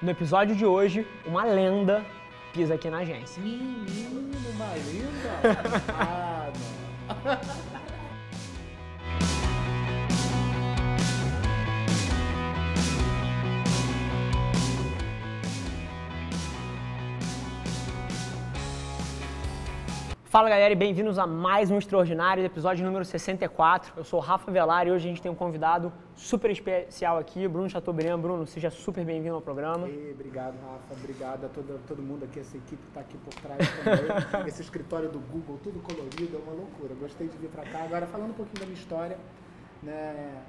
No episódio de hoje, uma lenda pisa aqui na agência. Menino, uma lenda? ah, não. Fala galera e bem-vindos a mais um Extraordinário, episódio número 64. Eu sou o Rafa Velar e hoje a gente tem um convidado super especial aqui, Bruno Chateaubriand. Bruno, seja super bem-vindo ao programa. E, obrigado, Rafa. Obrigado a todo, todo mundo aqui, essa equipe que está aqui por trás também. Esse escritório do Google, tudo colorido, é uma loucura. Gostei de vir para cá. Agora, falando um pouquinho da minha história, né?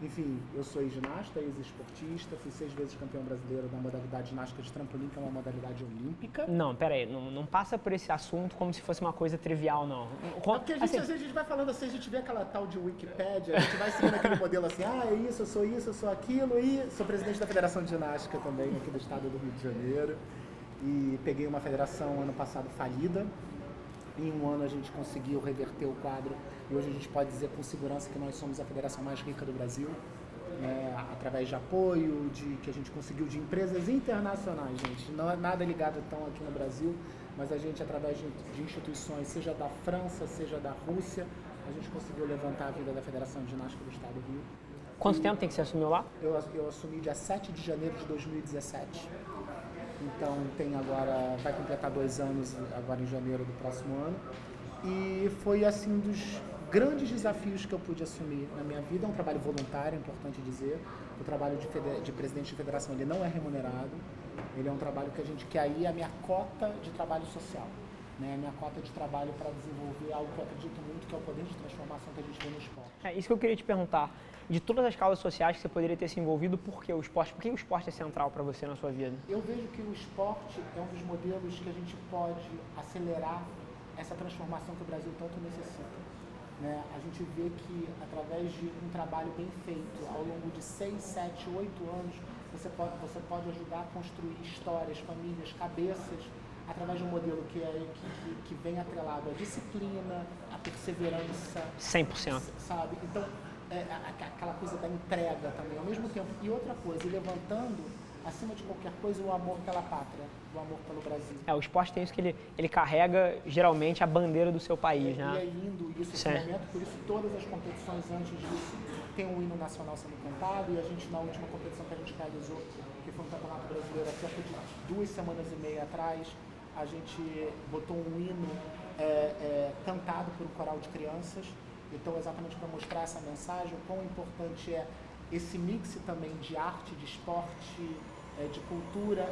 Enfim, eu sou ginasta, ex-esportista, fui seis vezes campeão brasileiro na modalidade ginástica de trampolim, que é uma modalidade olímpica. Não, pera aí, não, não passa por esse assunto como se fosse uma coisa trivial, não. É porque a gente, assim, às vezes a gente vai falando assim, a gente vê aquela tal de Wikipédia, a gente vai seguindo aquele modelo assim, ah, é isso, eu sou isso, eu sou aquilo, e sou presidente da Federação de Ginástica também, aqui do estado do Rio de Janeiro. E peguei uma federação ano passado falida. Em um ano a gente conseguiu reverter o quadro e hoje a gente pode dizer com segurança que nós somos a federação mais rica do Brasil, né, através de apoio, de que a gente conseguiu de empresas internacionais, gente. Não é nada ligado tão aqui no Brasil, mas a gente, através de, de instituições, seja da França, seja da Rússia, a gente conseguiu levantar a vida da Federação de Ginástica do Estado do Rio. Quanto tempo tem que você assumiu lá? Eu, eu assumi dia 7 de janeiro de 2017. Então tem agora, vai completar dois anos agora em janeiro do próximo ano. E foi assim dos grandes desafios que eu pude assumir na minha vida. É um trabalho voluntário, é importante dizer. O trabalho de, de, presidente de federação ele não é remunerado. Ele é um trabalho que a gente quer aí a minha cota de trabalho social. Né, minha cota de trabalho para desenvolver algo que eu acredito muito, que é o poder de transformação que a gente vê no esporte. É isso que eu queria te perguntar. De todas as causas sociais que você poderia ter se envolvido, por que o esporte? Por que o esporte é central para você na sua vida? Eu vejo que o esporte é um dos modelos que a gente pode acelerar essa transformação que o Brasil tanto necessita. Né? A gente vê que através de um trabalho bem feito ao longo de 6, 7, 8 anos, você pode, você pode ajudar a construir histórias, famílias, cabeças, através de um modelo que, é, que, que vem atrelado à disciplina, à perseverança. 100%. Sabe? Então, é, aquela coisa da entrega também ao mesmo tempo. E outra coisa, levantando acima de qualquer coisa, o amor pela pátria, o amor pelo Brasil. É, o esporte tem isso que ele, ele carrega geralmente a bandeira do seu país, é, né? E é lindo isso, esse momento, por isso todas as competições antes disso tem um hino nacional sendo cantado e a gente na última competição que a gente realizou, que foi um campeonato brasileiro há cerca de duas semanas e meia atrás, a gente botou um hino é, é, cantado por um coral de crianças. Então, exatamente para mostrar essa mensagem, o quão importante é esse mix também de arte, de esporte, é, de cultura,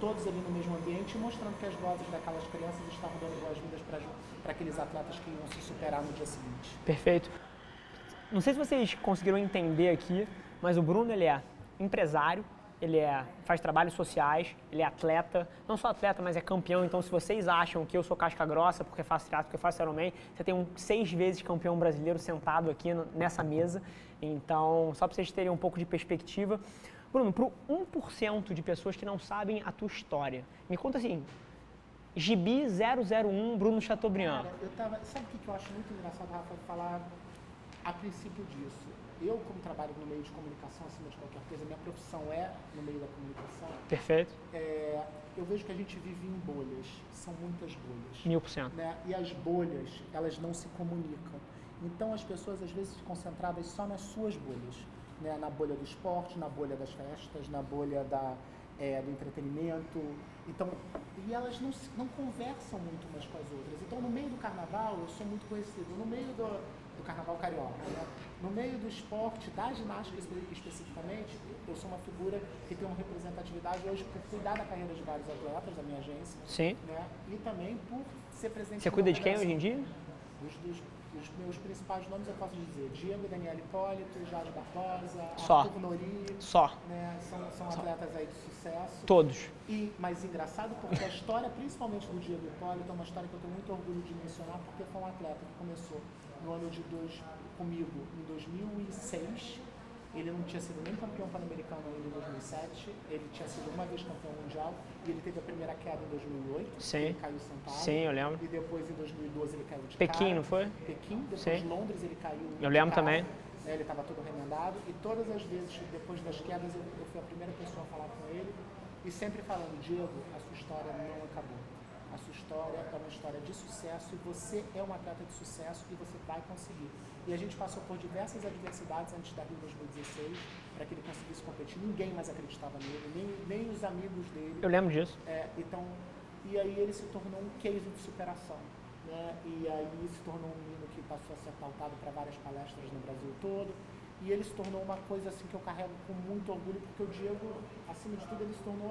todos ali no mesmo ambiente, mostrando que as vozes daquelas crianças estavam dando boas-vindas para aqueles atletas que iam se superar no dia seguinte. Perfeito. Não sei se vocês conseguiram entender aqui, mas o Bruno ele é empresário, ele é, faz trabalhos sociais, ele é atleta, não só atleta, mas é campeão. Então, se vocês acham que eu sou casca grossa porque faço teatro, porque faço Ironman, você tem um seis vezes campeão brasileiro sentado aqui nessa mesa. Então, só para vocês terem um pouco de perspectiva. Bruno, para o 1% de pessoas que não sabem a tua história, me conta assim, Gibi 001 Bruno Chateaubriand. Cara, eu tava, sabe o que eu acho muito engraçado, Rafa, falar a princípio disso? Eu, como trabalho no meio de comunicação, acima de qualquer coisa, minha profissão é no meio da comunicação. Perfeito. É, eu vejo que a gente vive em bolhas, são muitas bolhas. Mil por cento. Né? E as bolhas, elas não se comunicam. Então as pessoas às vezes ficam concentradas só nas suas bolhas né, na bolha do esporte, na bolha das festas, na bolha da, é, do entretenimento. Então, e elas não, não conversam muito umas com as outras. Então, no meio do carnaval, eu sou muito conhecido. No meio do, do carnaval carioca, né? no meio do esporte, da ginástica especificamente, eu sou uma figura que tem uma representatividade hoje por cuidar da carreira de vários atletas da minha agência. Sim. Né? E também por ser presente. Você cuida de quem hoje em dia? Dos, dos os meus principais nomes eu posso dizer Diego Daniel Hipólito, Jorge Barbosa, Só. Arthur Nori. Só. Né, são, são Só. atletas aí de sucesso. Todos. E, mas engraçado porque a história, principalmente do Diego Hipólito, é uma história que eu tenho muito orgulho de mencionar, porque foi um atleta que começou no ano de dois, comigo em 2006 ele não tinha sido nem campeão pan-americano ainda em 2007, ele tinha sido uma vez campeão mundial e ele teve a primeira queda em 2008, Sim. ele caiu sentado. Sim, eu lembro. E depois em 2012 ele caiu de Pequim, cara. não foi? Pequim, depois Sim. Londres ele caiu Eu lembro também. Né, ele estava todo remendado e todas as vezes depois das quedas eu, eu fui a primeira pessoa a falar com ele E sempre falando, Diego, a sua história não acabou. A sua história é uma história de sucesso e você é um atleta de sucesso e você vai conseguir. E a gente passou por diversas adversidades antes da Rio 2016 para que ele conseguisse competir. Ninguém mais acreditava nele, nem, nem os amigos dele. Eu lembro disso. É, então, e aí ele se tornou um case de superação. Né? E aí se tornou um menino que passou a ser pautado para várias palestras no Brasil todo. E ele se tornou uma coisa assim que eu carrego com muito orgulho, porque o Diego, acima de tudo, ele se tornou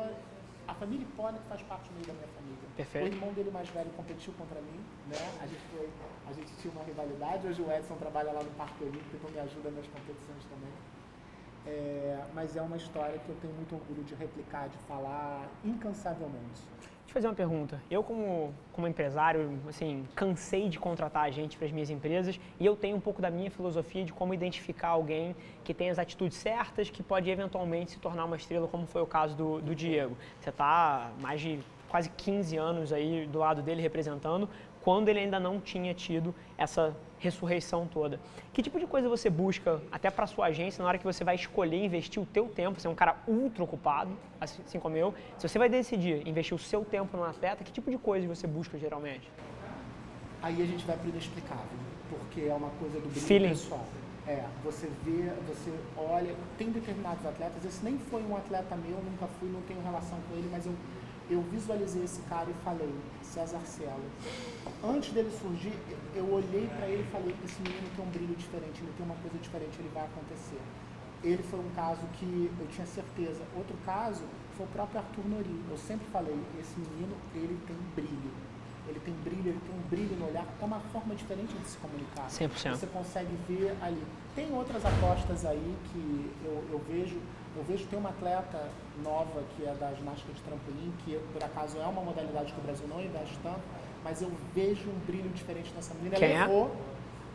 a, família Hipólito faz parte meio da minha família. Perfeito. O irmão dele mais velho competiu contra mim, né? A gente, foi, a gente tinha uma rivalidade. Hoje o Edson trabalha lá no Parque Olímpico, então me ajuda nas competições também. É, mas é uma história que eu tenho muito orgulho de replicar, de falar incansavelmente. Deixa eu fazer uma pergunta. Eu, como, como empresário, assim, cansei de contratar gente para as minhas empresas e eu tenho um pouco da minha filosofia de como identificar alguém que tem as atitudes certas, que pode eventualmente se tornar uma estrela, como foi o caso do, do Diego. Você está mais de quase 15 anos aí do lado dele representando, quando ele ainda não tinha tido essa ressurreição toda. Que tipo de coisa você busca até para sua agência na hora que você vai escolher investir o teu tempo? Você é um cara ultra ocupado, assim, assim como eu. Se você vai decidir investir o seu tempo no atleta, que tipo de coisa você busca geralmente? Aí a gente vai para o inexplicável, porque é uma coisa do brilho Feeling. pessoal. É, você vê, você olha, tem determinados atletas, esse nem foi um atleta meu, nunca fui, não tenho relação com ele, mas eu, eu visualizei esse cara e falei, César Cielo. Antes dele surgir, eu olhei para ele e falei, esse menino tem um brilho diferente, ele tem uma coisa diferente, ele vai acontecer. Ele foi um caso que eu tinha certeza. Outro caso foi o próprio Arthur Nori. Eu sempre falei, esse menino, ele tem brilho. Ele tem brilho, ele tem um brilho no olhar, é uma forma diferente de se comunicar. 100%. Você consegue ver ali. Tem outras apostas aí que eu, eu vejo. Eu vejo tem uma atleta nova que é da ginástica de trampolim, que por acaso é uma modalidade que o Brasil não investe tanto, mas eu vejo um brilho diferente nessa menina. Quem é? ela errou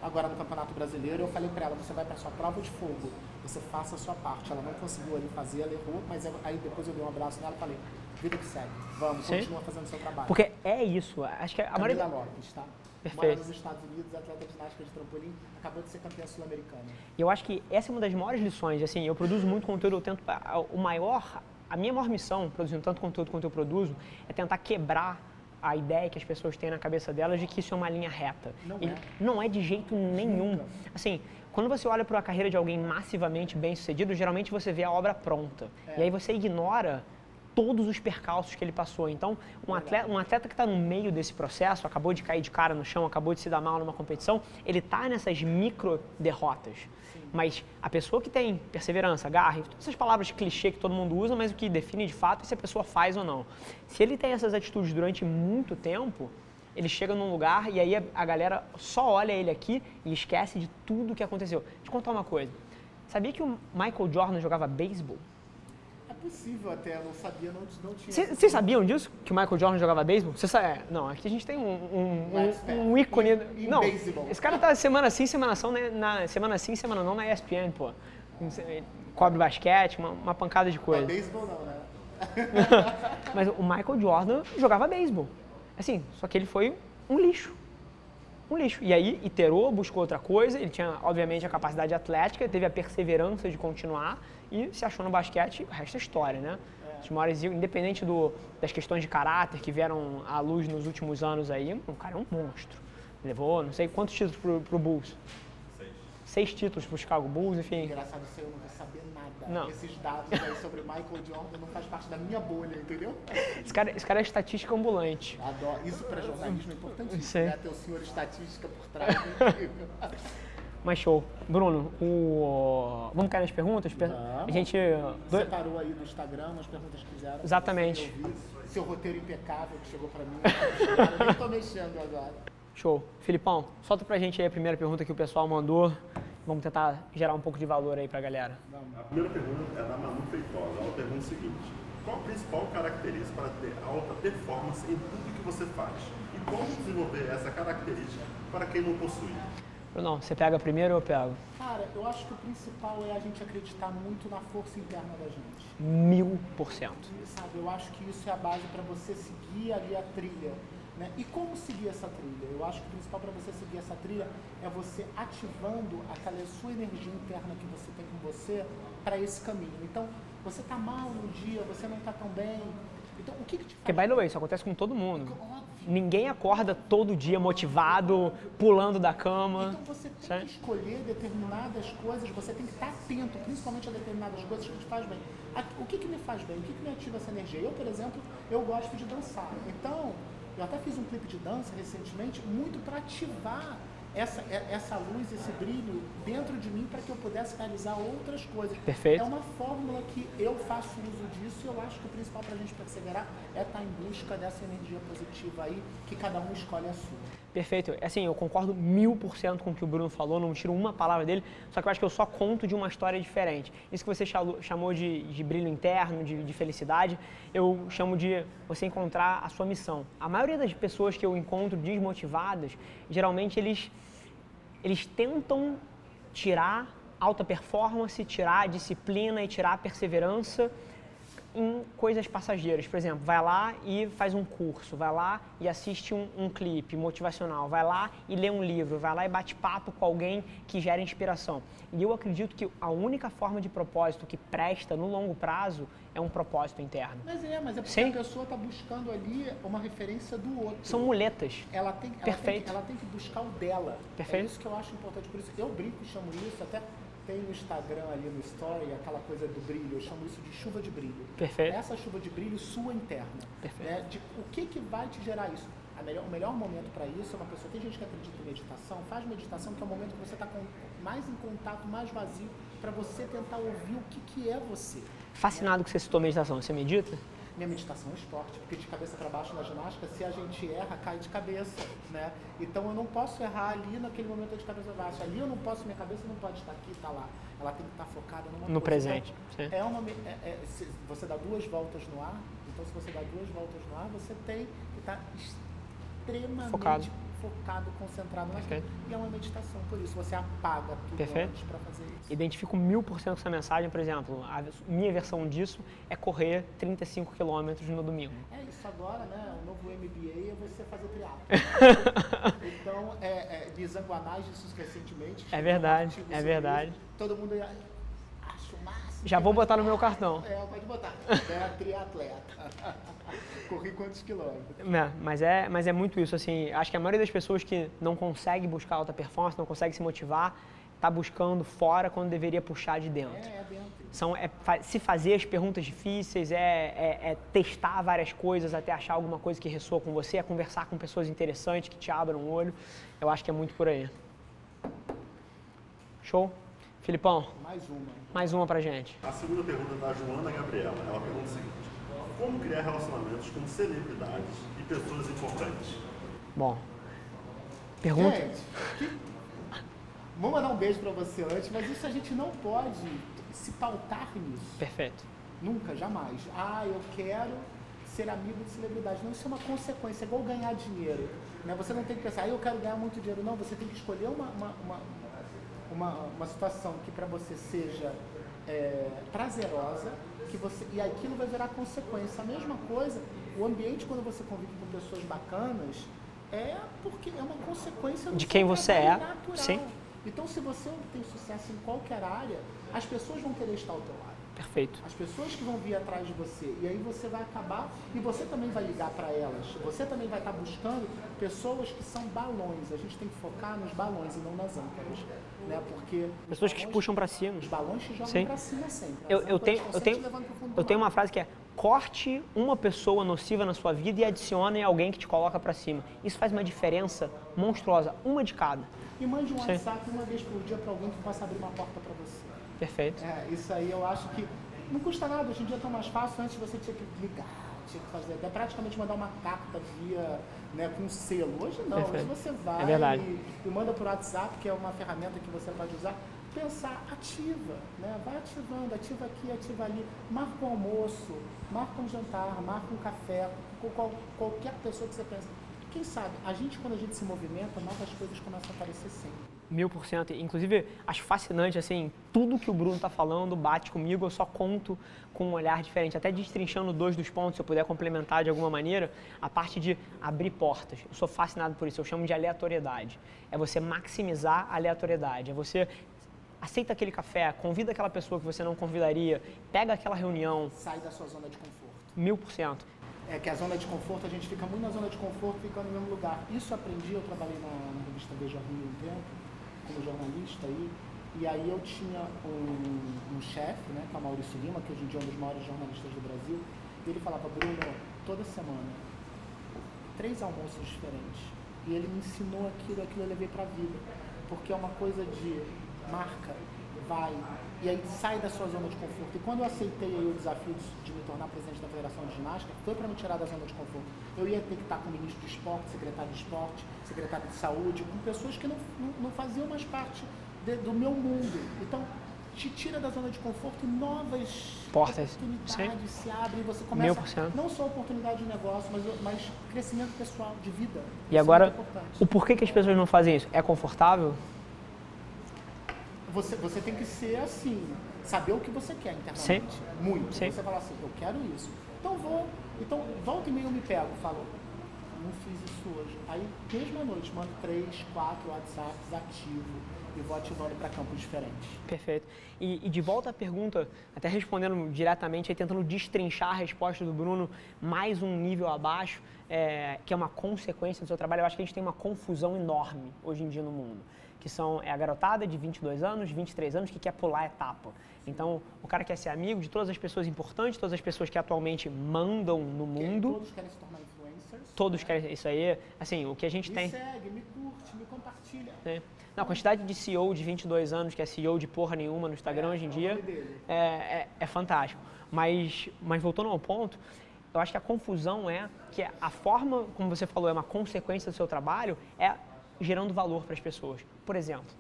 agora no Campeonato Brasileiro. Eu falei para ela, você vai para sua prova de fogo, você faça a sua parte. Ela não conseguiu ali fazer, ela errou, mas eu- aí depois eu dei um abraço nela e falei, vida que segue, vamos, Sim. continua fazendo seu trabalho. Porque é isso. Acho que a Camila maioria. Lopes, tá? Mora Perfeito. nos Estados Unidos, atleta de ginástica de trampolim, acabou de ser campeã sul-americana. E eu acho que essa é uma das maiores lições. Assim, eu produzo muito conteúdo, eu tento. O maior, a minha maior missão, produzindo tanto conteúdo quanto eu produzo, é tentar quebrar a ideia que as pessoas têm na cabeça delas de que isso é uma linha reta. Não E é. não é de jeito nenhum. Nunca. Assim, quando você olha para a carreira de alguém massivamente bem sucedido, geralmente você vê a obra pronta. É. E aí você ignora todos os percalços que ele passou. Então, um atleta, um atleta que está no meio desse processo, acabou de cair de cara no chão, acabou de se dar mal numa competição, ele está nessas micro derrotas. Mas a pessoa que tem perseverança, garra, todas essas palavras clichê que todo mundo usa, mas o que define de fato é se a pessoa faz ou não. Se ele tem essas atitudes durante muito tempo, ele chega num lugar e aí a, galera só olha ele aqui e esquece de tudo que aconteceu. Deixa eu te contar uma coisa. Sabia que o Michael Jordan jogava beisebol? É possível até, eu não sabia, não, não tinha. Cê- Vocês sabiam disso? Que o Michael Jordan jogava beisebol? Você sabe? Não, aqui a gente tem um, um, Um um, ícone. Em- em não, beisebol. esse cara tá semana sim, semana não, na, na- semana sim, semana não na ESPN, pô. Não Cobre basquete, uma, uma pancada de coisa. beisebol não, né? Mas o Michael Jordan jogava beisebol. Assim, só que ele foi um lixo. Um lixo. E aí iterou, buscou outra coisa. Ele tinha, obviamente, a capacidade atlética, teve a perseverança de continuar e se achou no basquete, o resto é história, né? Os maiores, independente do, das questões de caráter que vieram à luz nos últimos anos aí, o cara é um monstro. Levou não sei quantos títulos pro, pro Bulls. Seis títulos pro Chicago Bulls, enfim. Engraçado, isso aí eu não vou saber nada. Não. Esses dados aí sobre Michael Jordan não faz parte da minha bolha, entendeu? Esse cara, esse cara é estatística ambulante. Adoro. Isso para jornalismo é importantíssimo, Sei. né? Ter o senhor estatística por trás. é incrível. Mas show. Bruno, o... vamos cair nas perguntas? Per-. A gente. do- Separou aí do Instagram as perguntas que fizeram. Exatamente. Eu. Seu roteiro impecável que chegou para mim. Eu nem tô mexendo agora. Show. Filipão, solta pra gente aí a primeira pergunta que o pessoal mandou. Vamos tentar gerar um pouco de valor aí pra galera. A primeira pergunta é da Manu Feitosa. Ela pergunta o seguinte: Qual a principal característica para ter alta performance em tudo que você faz? E como desenvolver essa característica para quem não possui? Bruno, você pega primeiro ou eu pego? Cara, eu acho que o principal é a gente acreditar muito na força interna da gente. Mil por cento. Sabe, eu acho que isso é a base para você seguir ali a trilha. Né? E como seguir essa trilha? Eu acho que o principal para você seguir essa trilha é você ativando aquela sua energia interna que você tem com você para esse caminho. Então, você tá mal no dia, você não tá tão bem. Então, o que, que te faz Porque, by the way, isso acontece com todo mundo. Óbvio. Ninguém acorda todo dia motivado, pulando da cama. Então você tem certo? que escolher determinadas coisas, você tem que estar atento, principalmente a determinadas coisas que te faz bem. O que, que me faz bem? O que, que me ativa essa energia? Eu, por exemplo, eu gosto de dançar. Então, eu até fiz um clipe de dança recentemente, muito para ativar essa, é- essa luz, esse brilho dentro de mim para que eu pudesse realizar outras coisas. Perfeito. É uma fórmula que eu faço uso disso e eu acho que o principal para a gente perseverar é estar em busca dessa energia positiva aí, que cada um escolhe a sua. Perfeito. Assim, eu concordo mil por cento com o que o Bruno falou, não tiro uma palavra dele, só que eu acho que eu só conto de uma história diferente. Isso que você chamou de, de brilho interno, de, de felicidade, eu chamo de você encontrar a sua missão. A maioria das pessoas que eu encontro desmotivadas, geralmente eles, eles tentam tirar alta performance, tirar disciplina e tirar perseverança em coisas passageiras. Por exemplo, vai lá e faz um curso, vai lá e assiste um, um clipe motivacional, vai lá e lê um livro, vai lá e bate papo com alguém que gera inspiração. E eu acredito que a única forma de propósito que presta no longo prazo é um propósito interno. Mas é, mas é porque Sim. a pessoa está buscando ali uma referência do outro. São muletas. ela tem, ela, tem, Perfeito. que- ela tem que buscar o dela. Perfeito. É isso que eu acho importante. Por isso, eu brinco e chamo isso, até tem no Instagram ali no Story, aquela coisa do brilho, eu chamo isso de chuva de brilho. Perfeito. Essa chuva de brilho sua interna. Perfeito. Né? De, o que, que vai te gerar isso? Melhor, o melhor momento para isso é uma pessoa. Tem gente que acredita em meditação, faz meditação, que é o momento que você está mais em contato, mais vazio, para você tentar ouvir o que, que é você. Fascinado que você citou meditação. Você medita? Minha meditação é esporte, porque de cabeça para baixo na ginástica, se a gente erra, cai de cabeça, né? Então eu não posso errar ali naquele momento de cabeça para baixo. Ali eu não posso, minha cabeça não pode estar aqui, estar lá. Ela tem que estar focada numa No coisa. presente, Então, sim. é uma, é- é- se você dá duas voltas no ar, então se você dá duas voltas no ar, você tem que estar extremamente Focado. Focado, concentrado naquilo. E é uma meditação, por isso você apaga tudo Perfeito. antes para fazer isso. Identifico mil por cento com essa mensagem, por exemplo, a minha versão disso é correr 35 quilômetros no domingo. É isso agora, né? O novo MBA é você fazer triatlo. então, é, é, de Zanguanais, isso recentemente. É verdade, é verdade. isso. Todo mundo acha o máximo. Já vou botar no meu cartão. É, pode botar. É triatleta. Corri quantos quilômetros? É, mas, é, mas é muito isso, assim, acho que a maioria das pessoas que não consegue buscar alta performance, não consegue se motivar, está buscando fora quando deveria puxar de dentro. É, é dentro. São, é se fazer as perguntas difíceis, é, é- é testar várias coisas até achar alguma coisa que ressoa com você, é conversar com pessoas interessantes que te abram o olho. Eu acho que é muito por aí. Show? Filipão, Mais uma. mais uma pra gente. A segunda pergunta é da Joana Gabriela. Ela pergunta o seguinte: Como criar relacionamentos com celebridades e pessoas importantes? Bom, pergunta. Gente, que... vou mandar um beijo pra você antes, mas isso a gente não pode se pautar nisso. Perfeito. Nunca, jamais. Ah, eu quero ser amigo de celebridade. Não, isso é uma consequência, é igual ganhar dinheiro. Né? Você não tem que pensar, ah, eu quero ganhar muito dinheiro. Não, você tem que escolher uma, uma, uma, uma, uma situação que para você seja é, prazerosa, que você, e aquilo vai virar consequência. A mesma coisa, o ambiente quando você convive com pessoas bacanas é porque é uma consequência De quem você é, natural. sim. Então, se você tem sucesso em qualquer área, as pessoas vão querer estar ao teu lado. Perfeito. As pessoas que vão vir atrás de você. E aí você vai acabar e você também vai ligar para elas. Você também vai estar buscando pessoas que são balões. A gente tem que focar nos balões e não nas âncoras. Né? Porque Pessoas que te balões- puxam pra cima. Os balões te jogam para cima sempre. Eu, eu tenho, eu, tenho, eu tenho uma frase que é corte uma pessoa nociva na sua vida e adicione alguém que te coloca pra cima. Isso faz uma diferença monstruosa, uma de cada. E mande um Sim. WhatsApp uma vez por dia para alguém que possa abrir uma porta para você. Perfeito. É, isso aí eu acho que não custa nada, hoje em dia é tão mais fácil, antes você tinha que ligar, tinha que fazer, até praticamente mandar uma carta via, né, com selo. Hoje não, Perfeito. hoje você vai É e, e manda por WhatsApp, que é uma ferramenta que você pode usar, pensar, ativa, né? Vai ativando, ativa aqui, ativa ali, marca um almoço, marca um jantar, marca um café, com qual- qualquer pessoa que você pensa. Quem sabe, a gente quando a gente se movimenta, novas coisas começam a aparecer sempre. Mil por cento. Inclusive, acho fascinante, assim, tudo que o Bruno tá falando bate comigo, eu só conto com um olhar diferente. Até destrinchando dois dos pontos, se eu puder complementar de alguma maneira, a parte de abrir portas. Eu sou fascinado por isso, eu chamo de aleatoriedade. É você maximizar a aleatoriedade, é você aceita aquele café, convida aquela pessoa que você não convidaria, pega aquela reunião. Sai da sua zona de conforto. Mil por cento. É que a zona de conforto, a gente fica muito na zona de conforto, ficando no mesmo lugar. Isso aprendi, eu trabalhei na, na revista Veja Rio um tempo, como jornalista aí, e aí eu tinha um, um chefe, né, que é o Maurício Lima, que hoje em dia é um dos maiores jornalistas do Brasil, e ele falava, Bruno, toda semana, três almoços diferentes. E ele me ensinou aquilo, aquilo eu levei para a vida. Porque é uma coisa de marca, vai, e aí sai da sua zona de conforto. E quando eu aceitei o desafio de me tornar presidente da Federação de Ginástica, foi para me tirar da zona de conforto. Eu ia ter que estar com o ministro de esporte, secretário de esporte, secretário de saúde, com pessoas que não, não, não faziam mais parte de, do meu mundo. Então, te tira da zona de conforto e novas Portas. oportunidades Sim. se abrem e você começa não só oportunidade de negócio, mas, mas crescimento pessoal, de vida. E agora, é o porquê que as pessoas não fazem isso? É confortável? Você, você tem que ser assim, saber o que você quer internamente. Sim. Muito. Sim. Você fala assim, eu quero isso. Então vou. Então, volta e meia eu me pego, falo, não fiz isso hoje. Aí, mesma noite, mando três, quatro WhatsApps ativo e vou ativando para campos diferentes. Perfeito. E, e, de volta à pergunta, até respondendo diretamente, aí, tentando destrinchar a resposta do Bruno mais um nível abaixo, é, que é uma consequência do seu trabalho, eu acho que a gente tem uma confusão enorme hoje em dia no mundo que são é a garotada de 22 anos, 23 anos que quer pular a etapa. Então, o cara quer ser amigo de todas as pessoas importantes, todas as pessoas que atualmente mandam no mundo. Todos querem se tornar influencers. Todos querem isso aí. Assim, o que a gente me tem. Me segue, me curte, me compartilha. É. Não, a quantidade de CEO de 22 anos, que é CEO de porra nenhuma no Instagram é, hoje em é dia, é, é, é fantástico. Mas, mas voltando ao ponto, eu acho que a confusão é que a forma, como você falou, é uma consequência do seu trabalho, é gerando valor para as pessoas. Por exemplo,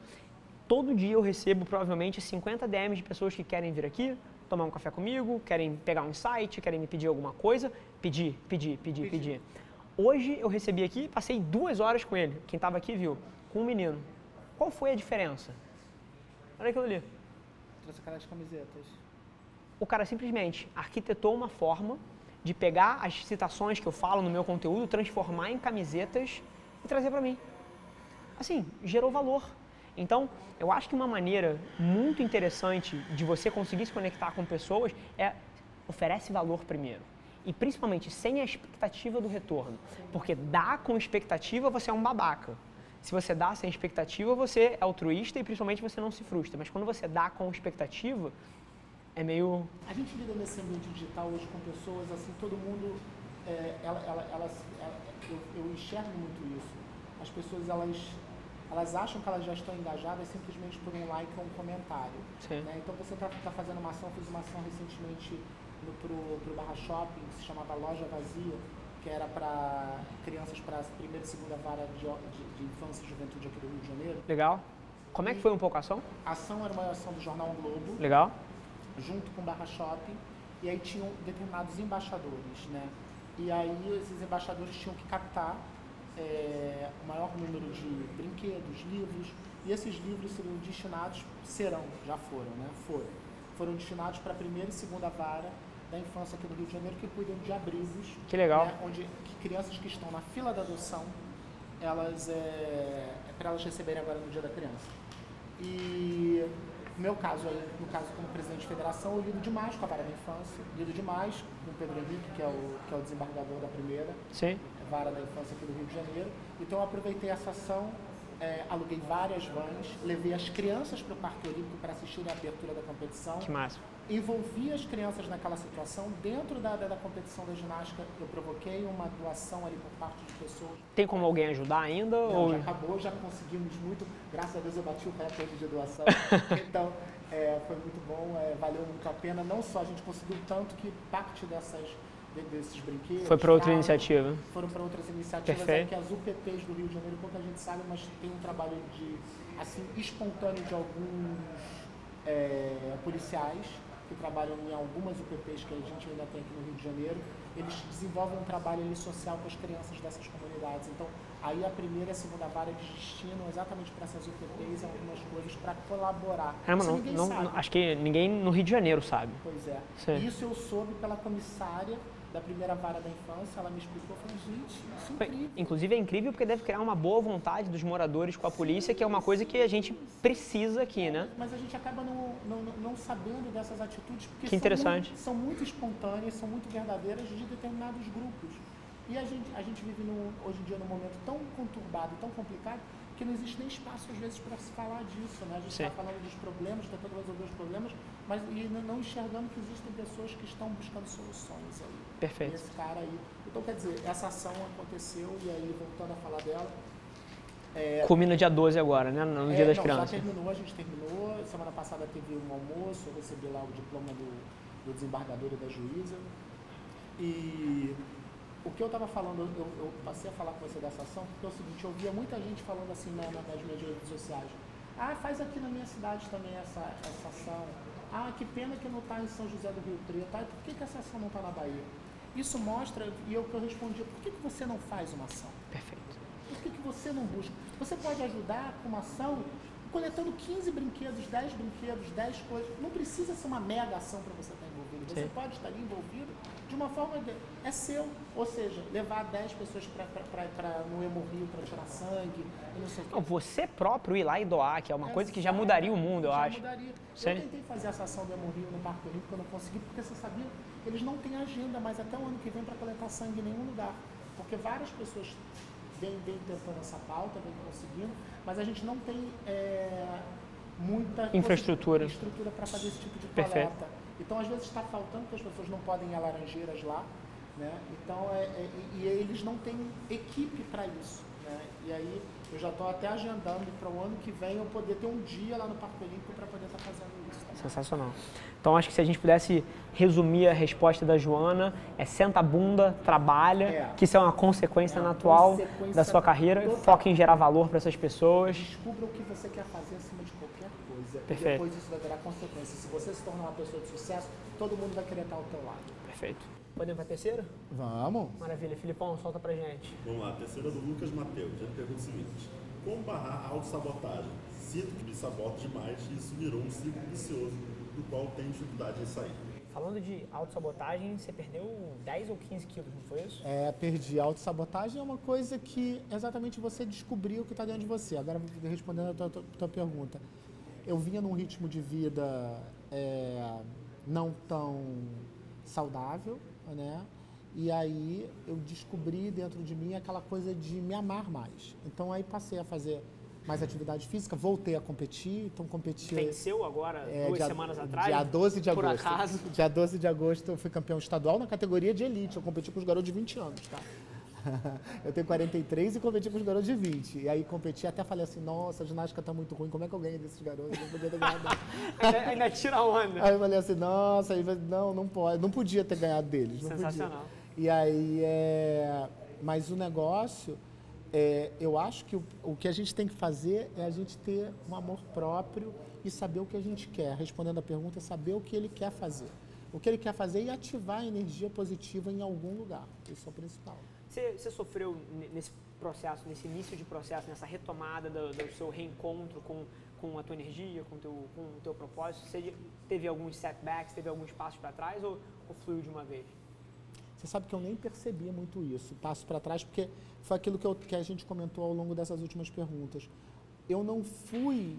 todo dia eu recebo provavelmente 50 DMs de pessoas que querem vir aqui, tomar um café comigo, querem pegar um insight, querem me pedir alguma coisa. Pedir, pedir, pedir, pedir. Hoje eu recebi aqui, passei duas horas com ele, quem estava aqui viu, com um menino. Qual foi a diferença? Olha aquilo ali. Trouxe aquelas camisetas. O cara simplesmente arquitetou uma forma de pegar as citações que eu falo no meu conteúdo, transformar em camisetas e trazer para mim assim, gerou valor. Então, eu acho que uma maneira muito interessante de você conseguir se conectar com pessoas é oferece valor primeiro. E principalmente sem a expectativa do retorno. Porque dar com expectativa, você é um babaca. Se você dá sem expectativa, você é altruísta e principalmente você não se frustra. Mas quando você dá com expectativa, é meio. A gente lida nesse ambiente digital hoje com pessoas, assim, todo mundo. É, ela, ela, ela, eu, eu enxergo muito isso. As pessoas, elas elas acham que elas já estão engajadas simplesmente por um like ou um comentário. Né? Então você está tá fazendo uma ação, fiz uma ação recentemente para o Barra Shopping, que se chamava Loja Vazia, que era para crianças para a primeira e segunda vara de, de, de, infância e juventude aqui do Rio de Janeiro. Legal. Como é que foi um pouco a ação? A ação era uma ação do Jornal Globo. Legal. Junto com o Barra Shopping. E aí tinham determinados embaixadores, né? E aí esses embaixadores tinham que captar é, o maior número de brinquedos, livros, e esses livros seriam destinados, serão, já foram, né? Foram. Foram destinados para a primeira e segunda vara da infância aqui no Rio de Janeiro, que cuidam de abrigos. Que legal. Né, onde que crianças que estão na fila da adoção, elas, é, é para elas receberem agora no Dia da Criança. E no meu caso no caso como presidente de federação, eu lido demais com a vara da infância, lido demais com o Pedro Henrique, que é o, que é o desembargador da primeira. Sim vara da infância aqui do Rio de Janeiro. Então eu aproveitei essa ação, é, aluguei várias vans, levei as crianças para o Parque Olímpico para assistir a abertura da competição. Que massa. Envolvi as crianças naquela situação. Dentro da, da, da, competição da ginástica, eu provoquei uma doação ali por parte de pessoas. Tem como alguém ajudar ainda? Não, ou... já acabou, já conseguimos muito. Graças a Deus eu bati o recorde de doação. então, é, foi muito bom, é, valeu muito a pena. Não só a gente conseguiu tanto que parte dessas desses brinquedos. Foi para outra iniciativa? Foram para outras iniciativas, é que as UPPs do Rio de Janeiro, pouca gente sabe, mas tem um trabalho de, assim, espontâneo de alguns é, policiais que trabalham em algumas UPPs que a gente ainda tem aqui no Rio de Janeiro, eles desenvolvem um trabalho ali, social com as crianças dessas comunidades. Então, aí a primeira e a segunda vara eles destinam exatamente para essas UPPs algumas coisas para colaborar. Caramba, não, não, não, acho que ninguém no Rio de Janeiro sabe. Pois é. Sim. Isso eu soube pela comissária da primeira vara da infância, ela me explicou, falei, gente, isso é incrível. Inclusive é incrível porque deve criar uma boa vontade dos moradores com a polícia, que é uma coisa que a gente precisa aqui, né? Mas a gente acaba não, não, não sabendo dessas atitudes, porque que interessante. São, muito, são muito espontâneas, são muito verdadeiras de determinados grupos. E a gente, a gente vive no, hoje em dia num momento tão conturbado, tão complicado, que não existe nem espaço, às vezes, para se falar disso. Né? A gente está falando dos problemas, tentando resolver os problemas, mas e não enxergando que existem pessoas que estão buscando soluções aí. Perfeito. Esse cara aí. Então, quer dizer, essa ação aconteceu, e aí, voltando a falar dela. É, Culmina dia 12 agora, né? No é, Dia das não, Crianças. Já terminou, a gente terminou. Semana passada teve um almoço, eu recebi lá o diploma do, do desembargador e da juíza. E o que eu estava falando, eu, eu, passei a falar com você dessa ação, porque é o seguinte, eu via muita gente falando assim na, nas minhas redes sociais. Ah, faz aqui na minha cidade também essa, essa ação. Ah, que pena que não está em São José do Rio Preto. Ah, por que, que essa ação não está na Bahia? Isso mostra, e eu que eu respondi, por que, que você não faz uma ação? Perfeito. Por que, que você não busca? Você pode ajudar com uma ação coletando 15 brinquedos, 10 brinquedos, 10 coisas. Não precisa ser uma mega ação para você estar envolvido. Você Sim. pode estar ali envolvido de uma forma de, é seu, ou seja, levar 10 pessoas para no Hemorrio para tirar sangue, não sei não, Você próprio ir lá e doar, que é uma é, coisa que já mudaria o mundo, eu já acho. Mudaria. Eu tentei fazer essa ação do Hemorrio no Parque Olímpico, eu não consegui, porque você sabia, eles não têm agenda mais até o ano que vem para coletar sangue em nenhum lugar. Porque várias pessoas vêm, vêm tentando essa pauta, vêm conseguindo, mas a gente não tem é, muita infraestrutura para fazer esse tipo de coleta. Perfeito. Então, às vezes está faltando porque as pessoas não podem ir a laranjeiras lá, né? Então, é, é, e eles não têm equipe para isso, né? E aí eu já estou até agendando para o ano que vem eu poder ter um dia lá no Parque Olímpico para poder estar tá fazendo isso. Tá? Sensacional. Então acho que se a gente pudesse resumir a resposta da Joana, é senta a bunda, trabalha, é. que isso é uma consequência é uma natural consequência da sua carreira, total. foca em gerar valor para essas pessoas. Descubra o que você quer fazer acima de qualquer coisa. Perfeito. E depois isso vai gerar consequências. Se você se tornar uma pessoa de sucesso, todo mundo vai querer estar ao teu lado. Perfeito. Podemos para a terceira? Vamos. Maravilha. Filipão, solta pra gente. Vamos lá, terceira do Lucas Mateus. Ele pergunta o seguinte. Como barrar a autossabotagem? Sinto que me saboto demais e isso virou um ciclo vicioso do qual tenho dificuldade em sair. Falando de autossabotagem, você perdeu 10 ou 15 quilos, não foi isso? É, perdi. Autossabotagem é uma coisa que exatamente você descobriu o que está dentro de você. Agora, respondendo a tua, tua, tua, pergunta. Eu vinha num ritmo de vida é, não tão saudável, né? E aí eu descobri dentro de mim aquela coisa de me amar mais. Então aí passei a fazer mais atividade física, voltei a competir, então competi... Venceu agora, é, duas dia, semanas atrás? Dia 12 de por agosto. Por acaso? Dia 12 de agosto eu fui campeão estadual na categoria de elite, eu competi com os garotos de 20 anos, tá? eu tenho 43 e competi com os garotos de 20. E aí competi até falei assim, nossa, a ginástica tá muito ruim, como é que eu ganho desses garotos? Eu não podia ter ganhado. ainda, ainda tira onda. Aí eu falei assim, nossa, aí, não, não pode, não podia ter ganhado deles. Sensacional. Podia. E aí, é... mas o negócio, é, eu acho que o, o que a gente tem que fazer é a gente ter um amor próprio e saber o que a gente quer. Respondendo a pergunta, é saber o que ele quer fazer. O que ele quer fazer e ativar a energia positiva em algum lugar. Isso é o principal. Você, você sofreu nesse processo, nesse início de processo, nessa retomada do, do seu reencontro com, com a tua energia, com, teu, com o teu propósito? Você teve alguns setbacks, teve alguns passos para trás ou, ou fluiu de uma vez? Você sabe que eu nem percebia muito isso, passo para trás, porque foi aquilo que, eu, que a gente comentou ao longo dessas últimas perguntas. Eu não fui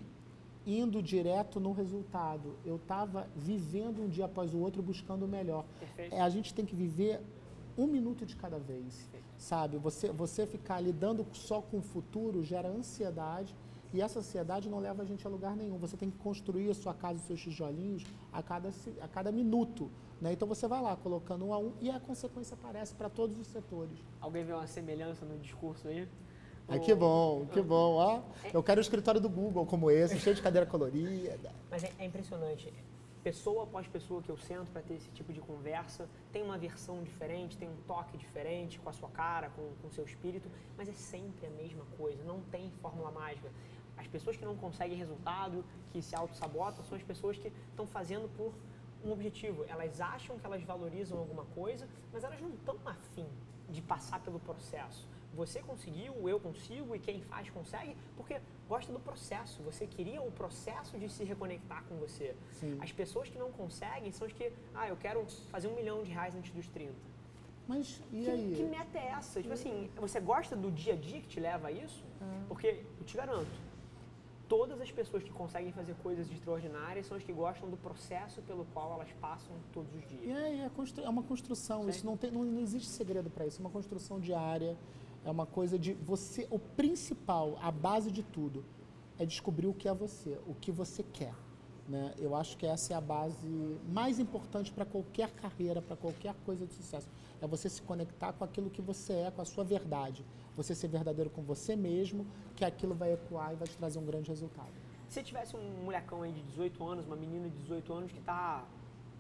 indo direto no resultado. Eu estava vivendo um dia após o outro, buscando o melhor. É, a gente tem que viver um minuto de cada vez, sabe? Você, você ficar lidando só com o futuro gera ansiedade e essa ansiedade não leva a gente a lugar nenhum. Você tem que construir a sua casa, os seus tijolinhos a cada, a cada minuto. Né? Então você vai lá colocando um a um e a consequência aparece para todos os setores. Alguém vê uma semelhança no discurso aí? Ai, que bom, que bom. Ó, eu quero o escritório do Google como esse, cheio de cadeira colorida. Mas é, é impressionante. Pessoa após pessoa que eu sento para ter esse tipo de conversa, tem uma versão diferente, tem um toque diferente com a sua cara, com o seu espírito, mas é sempre a mesma coisa, não tem fórmula mágica. As pessoas que não conseguem resultado, que se auto-sabotam, são as pessoas que estão fazendo por um objetivo. Elas acham que elas valorizam alguma coisa, mas elas não estão afim de passar pelo processo. Você conseguiu, eu consigo e quem faz consegue, porque gosta do processo. Você queria o processo de se reconectar com você. Sim. As pessoas que não conseguem são as que, ah, eu quero fazer um milhão de reais antes dos 30. Mas e que, aí? que meta é essa? Tipo assim, você gosta do dia a dia que te leva a isso? É. Porque, eu te garanto, todas as pessoas que conseguem fazer coisas extraordinárias são as que gostam do processo pelo qual elas passam todos os E dias. é, é constru- é uma construção, Sim. isso não, tem, não, não existe segredo para isso, é uma construção diária, é uma coisa de você, o principal, a base de tudo, é descobrir o que é você, o que você quer. Né? Eu acho que essa é a base mais importante para qualquer carreira, para qualquer coisa de sucesso. É você se conectar com aquilo que você é, com a sua verdade. Você ser verdadeiro com você mesmo, que aquilo vai ecoar e vai te trazer um grande resultado. Se tivesse um molecão aí de 18 anos, uma menina de 18 anos que está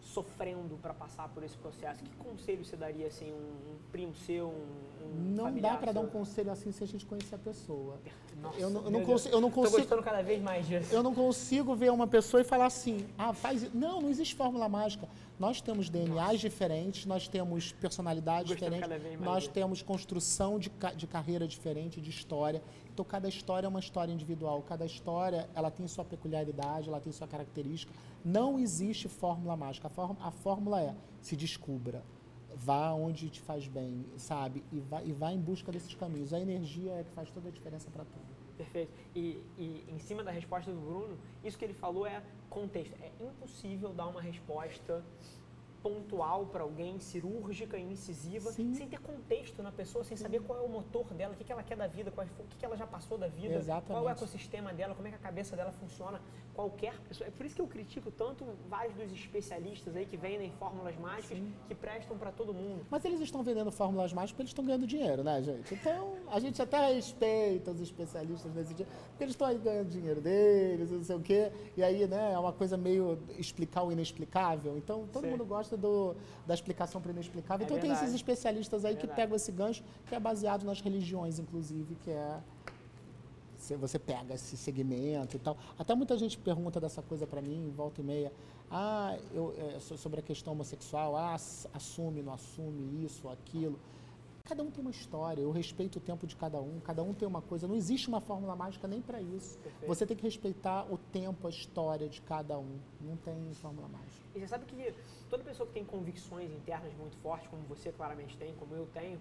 sofrendo para passar por esse processo, que conselho você daria assim, um, um primo seu, um, um Não dá para dar um conselho assim se a gente conhecer a pessoa. Nossa, eu não, eu não consigo, eu não Tô consigo, gostando cada vez mais disso. eu não consigo ver uma pessoa e falar assim, ah, faz. isso." Não, não existe fórmula mágica. Nós temos DNAs diferentes, nós temos personalidades diferentes, nós disso. temos construção de, de carreira diferente, de história. Então, cada história é uma história individual. Cada história, ela tem sua peculiaridade, ela tem sua característica. Não existe fórmula mágica. A, fórmula- a fórmula é se descubra. Vá onde te faz bem, sabe? E vá, e vá em busca desses caminhos. A energia é que faz toda a diferença para tudo. Perfeito. E, e em cima da resposta do Bruno, isso que ele falou é contexto. É impossível dar uma resposta pontual para alguém, cirúrgica, incisiva, Sim. sem ter contexto na pessoa, sem saber qual é o motor dela, o que, que ela quer da vida, qual, é- o que, que ela já passou da vida, Exatamente. qual é o ecossistema dela, como é que a cabeça dela funciona. Qualquer pessoa. É por isso que eu critico tanto vários dos especialistas aí que vendem fórmulas mágicas que prestam para todo mundo. Mas eles estão vendendo fórmulas mágicas porque eles estão ganhando dinheiro, né, gente? Então, a gente até respeita os especialistas nesse dia, porque eles estão aí ganhando dinheiro deles, não sei o quê. E aí, né, é uma coisa meio explicar o inexplicável. Então, todo Sim. mundo gosta do, da explicação para o inexplicável. É então, tem verdade. esses especialistas aí É que pegam esse gancho, que é baseado nas religiões, inclusive, que é você pega esse segmento e tal. Até muita gente pergunta dessa coisa para mim, volta e meia. Ah, eu, é, so- sobre a questão homossexual, ah, ass- assume, não assume, isso, aquilo. Cada um tem uma história, eu respeito o tempo de cada um, cada um tem uma coisa. Não existe uma fórmula mágica nem para isso. Perfeito. Você tem que respeitar o tempo, a história de cada um. Não tem fórmula mágica. E você sabe que toda pessoa que tem convicções internas muito fortes, como você claramente tem, como eu tenho,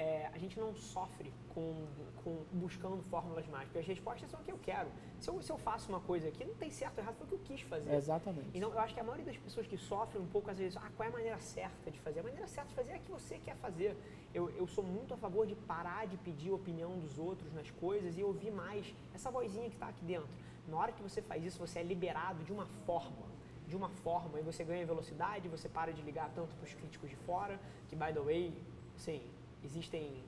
é, a gente não sofre com, com buscando fórmulas mágicas. As respostas são o que eu quero. Se eu, se eu faço uma coisa aqui, não tem certo ou errado, foi o que eu quis fazer. Exatamente. Então, eu acho que a maioria das pessoas que sofrem um pouco, às vezes, ah, qual é a maneira certa de fazer? A maneira certa de fazer é a que você quer fazer. Eu, eu sou muito a favor de parar de pedir a opinião dos outros nas coisas e ouvir mais essa vozinha que está aqui dentro. Na hora que você faz isso, você é liberado de uma forma. De uma forma, e você ganha velocidade, você para de ligar tanto para os críticos de fora, que, by the way, sim, existem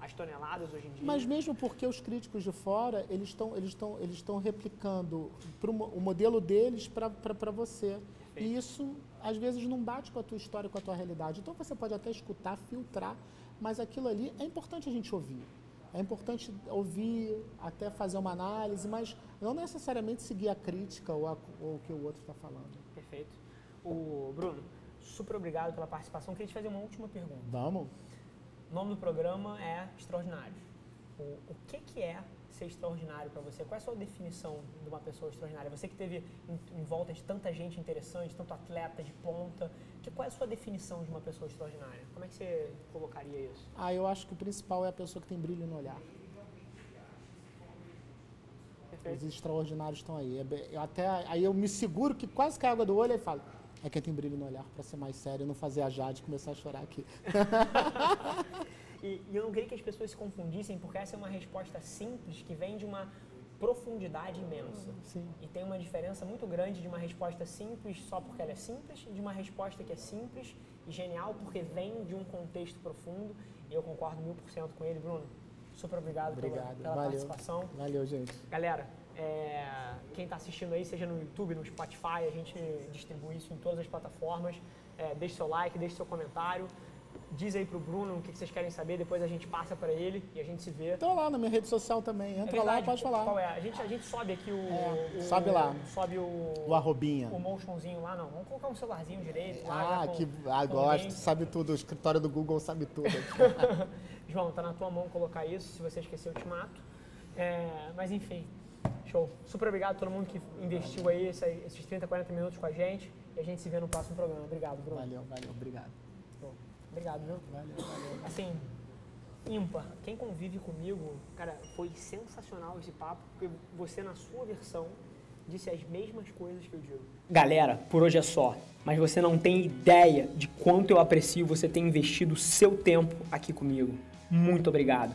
as toneladas hoje em dia. Mas mesmo porque os críticos de fora, eles estão eles eles replicando pro, o modelo deles para você. Perfeito. E isso às vezes não bate com a tua história, com a tua realidade. Então você pode até escutar, filtrar, mas aquilo ali é importante a gente ouvir. É importante ouvir, até fazer uma análise, mas não necessariamente seguir a crítica ou, a- ou o que o outro está falando. Perfeito. O Bruno, super obrigado pela participação. Queria te fazer uma última pergunta. Vamos? O nome do programa é Extraordinário. O, o que, que é ser extraordinário para você? Qual é a sua definição de uma pessoa extraordinária? Você que teve em, em volta de tanta gente interessante, tanto atleta de ponta, que, qual é a sua definição de uma pessoa extraordinária? Como é que você colocaria isso? Ah, eu acho que o principal é a pessoa que tem brilho no olhar. Os Perfeito. extraordinários estão aí. É Eu até, aí eu me seguro que quase cai água do olho e falo, é quem tem brilho no olhar, para ser mais sério, não fazer a Jade começar a chorar aqui. E, e eu não queria que as pessoas se confundissem, porque essa é uma resposta simples que vem de uma profundidade imensa. Sim. E tem uma diferença muito grande de uma resposta simples só porque ela é simples e de uma resposta que é simples e genial porque vem de um contexto profundo. E eu concordo mil por cento com ele, Bruno. Super obrigado, pela- Obrigado. pela, Valeu. participação. Valeu, gente. Galera, é, quem está assistindo aí, seja no YouTube, no Spotify, a gente distribui isso em todas as plataformas. É, deixe seu like, deixe seu comentário. Diz aí pro Bruno o que que vocês querem saber, depois a gente passa para ele e a gente se vê. Então lá na minha rede social também, É entra lá verdade, e pode falar. Qual é? A gente, a gente sobe aqui o, É, o- sobe lá. Sobe o. O arrobinha. O motionzinho lá, não. Vamos colocar um celularzinho direito. lá, Ah, com- que ah, gosto, sabe tudo, o escritório do Google sabe tudo. João, tá na tua mão colocar isso. Se você esquecer, eu te mato. É, mas enfim, show. Super obrigado a todo mundo que investiu aí esse- esses 30, 40 minutos com a gente. E a gente se vê no próximo programa. Obrigado, Bruno. valeu, valeu, obrigado. Obrigado, viu? Valeu, valeu. Assim, ímpar. Quem convive comigo, cara, foi sensacional esse papo, porque você, na sua versão, disse as mesmas coisas que eu digo. Galera, por hoje é só. Mas você não tem ideia de quanto eu aprecio você ter investido seu tempo aqui comigo. Muito obrigado.